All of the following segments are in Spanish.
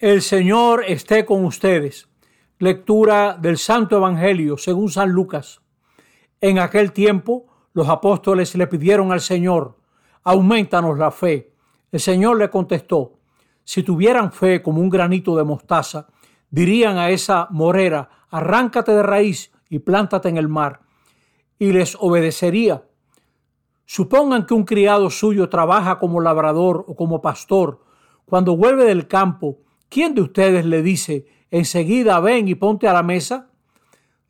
El Señor esté con ustedes. Lectura del Santo Evangelio según San Lucas. En aquel tiempo los apóstoles le pidieron al Señor, aumentanos la fe. El Señor le contestó, si tuvieran fe como un granito de mostaza, dirían a esa morera, arráncate de raíz y plántate en el mar, y les obedecería. Supongan que un criado suyo trabaja como labrador o como pastor. Cuando vuelve del campo, ¿Quién de ustedes le dice enseguida ven y ponte a la mesa?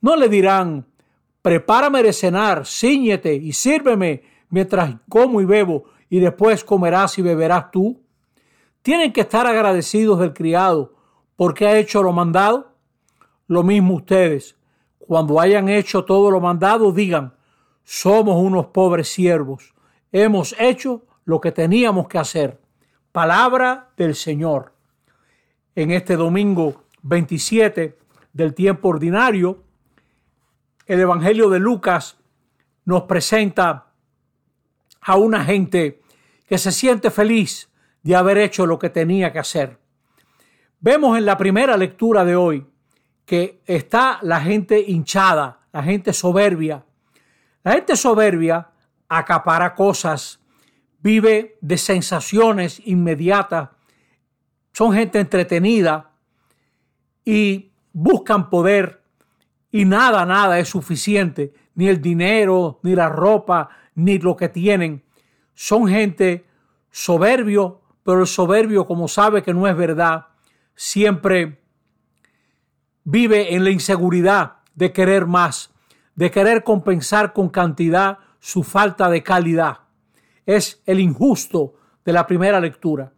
No le dirán prepárame de cenar, ciñete y sírveme mientras como y bebo y después comerás y beberás tú. Tienen que estar agradecidos del criado porque ha hecho lo mandado. Lo mismo ustedes, cuando hayan hecho todo lo mandado, digan, somos unos pobres siervos, hemos hecho lo que teníamos que hacer. Palabra del Señor en este domingo 27 del tiempo ordinario, el Evangelio de Lucas nos presenta a una gente que se siente feliz de haber hecho lo que tenía que hacer. Vemos en la primera lectura de hoy que está la gente hinchada, la gente soberbia. La gente soberbia acapara cosas, vive de sensaciones inmediatas son gente entretenida y buscan poder y nada, nada es suficiente, ni el dinero, ni la ropa, ni lo que tienen. Son gente soberbio, pero el soberbio, como sabe que no es verdad, siempre vive en la inseguridad de querer más, de querer compensar con cantidad su falta de calidad. Es el injusto de la primera lectura.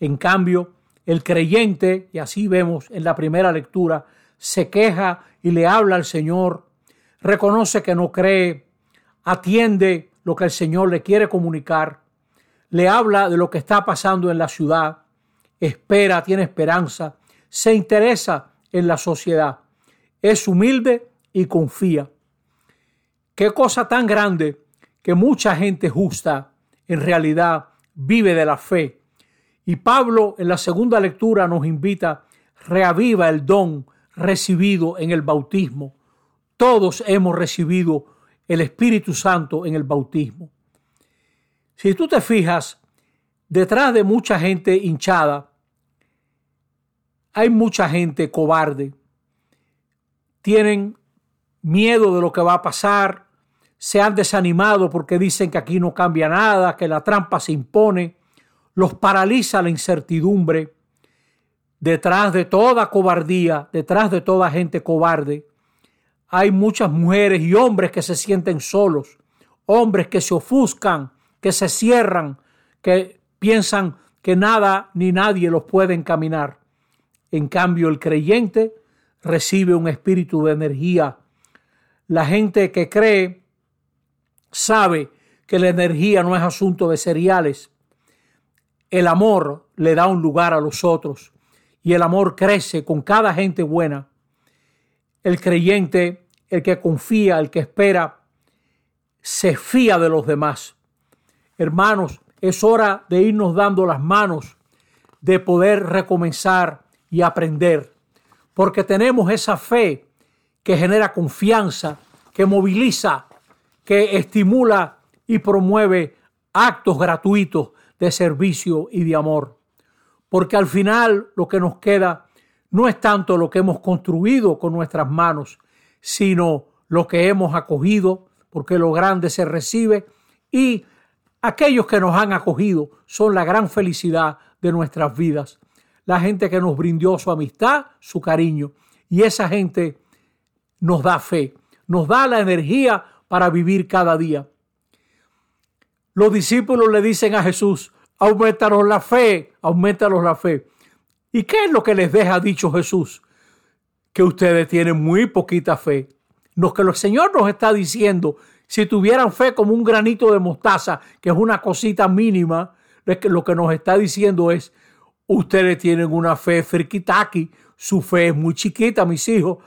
En cambio, el creyente, y así vemos en la primera lectura, se queja y le habla al Señor, reconoce que no cree, atiende lo que el Señor le quiere comunicar, le habla de lo que está pasando en la ciudad, espera, tiene esperanza, se interesa en la sociedad, es humilde y confía. Qué cosa tan grande que mucha gente justa en realidad vive de la fe y Pablo en la segunda lectura nos invita, reaviva el don recibido en el bautismo. Todos hemos recibido el Espíritu Santo en el bautismo. Si tú te fijas, detrás de mucha gente hinchada, hay mucha gente cobarde. Tienen miedo de lo que va a pasar, se han desanimado porque dicen que aquí no cambia nada, que la trampa se impone los paraliza la incertidumbre. Detrás de toda cobardía, detrás de toda gente cobarde, hay muchas mujeres y hombres que se sienten solos, hombres que se ofuscan, que se cierran, que piensan que nada ni nadie los puede encaminar. En cambio, el creyente recibe un espíritu de energía. La gente que cree sabe que la energía no es asunto de cereales, el amor le da un lugar a los otros y el amor crece con cada gente buena. El creyente, el que confía, el que espera, se fía de los demás. Hermanos, es hora de irnos dando las manos, de poder recomenzar y aprender, porque tenemos esa fe que genera confianza, que moviliza, que estimula y promueve actos gratuitos de servicio y de amor. Porque al final lo que nos queda no es tanto lo que hemos construido con nuestras manos, sino lo que hemos acogido, porque lo grande se recibe y aquellos que nos han acogido son la gran felicidad de nuestras vidas. La gente que nos brindó su amistad, su cariño. Y esa gente nos da fe, nos da la energía para vivir cada día. Los discípulos le dicen a Jesús, aumentaros la fe, aumentaros la fe. ¿Y qué es lo que les deja dicho Jesús? Que ustedes tienen muy poquita fe. Lo que el Señor nos está diciendo, si tuvieran fe como un granito de mostaza, que es una cosita mínima, lo que nos está diciendo es, ustedes tienen una fe friquitaki, su fe es muy chiquita, mis hijos.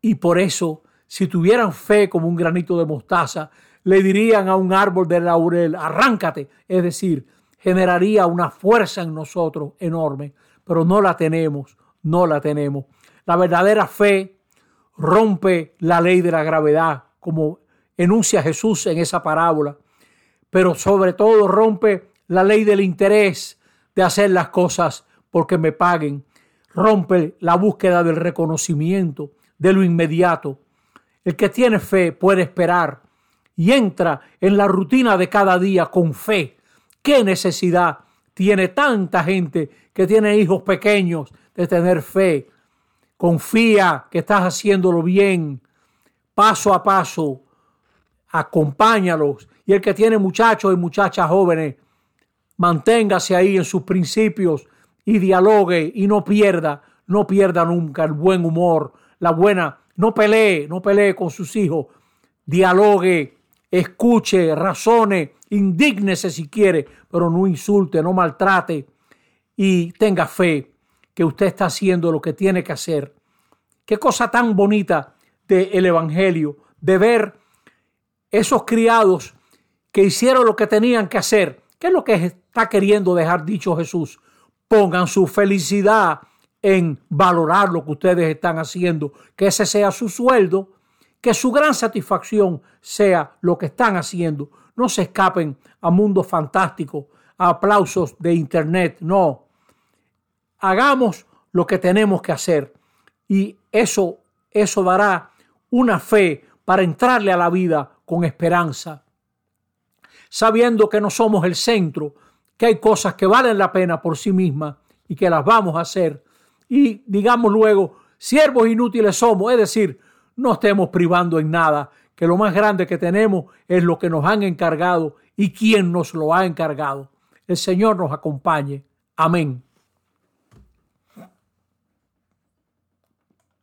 Y por eso, si tuvieran fe como un granito de mostaza, le dirían a un árbol de laurel, arráncate. Es decir, generaría una fuerza en nosotros enorme, pero no la tenemos, no la tenemos. La verdadera fe rompe la ley de la gravedad, como enuncia Jesús en esa parábola, pero sobre todo rompe la ley del interés de hacer las cosas porque me paguen, rompe la búsqueda del reconocimiento, de lo inmediato. El que tiene fe puede esperar y entra en la rutina de cada día con fe. ¿Qué necesidad tiene tanta gente que tiene hijos pequeños de tener fe? Confía que estás haciéndolo bien, paso a paso. Acompáñalos. Y el que tiene muchachos y muchachas jóvenes, manténgase ahí en sus principios y dialogue y no pierda, no pierda nunca el buen humor, la buena, no pelee, no pelee con sus hijos, dialogue, escuche, razone, indígnese si quiere, pero no insulte, no maltrate y tenga fe que usted está haciendo lo que tiene que hacer. Qué cosa tan bonita del Evangelio, de ver esos criados que hicieron lo que tenían que hacer. ¿Qué es lo que está queriendo dejar dicho Jesús? pongan su felicidad en valorar lo que ustedes están haciendo, que ese sea su sueldo, que su gran satisfacción sea lo que están haciendo. No se escapen a mundos fantásticos, a aplausos de internet, no. Hagamos lo que tenemos que hacer y eso eso dará una fe para entrarle a la vida con esperanza, sabiendo que no somos el centro, que hay cosas que valen la pena por sí mismas y que las vamos a hacer. Y digamos luego, siervos inútiles somos, es decir, no estemos privando en nada, que lo más grande que tenemos es lo que nos han encargado y quién nos lo ha encargado. El Señor nos acompañe. Amén.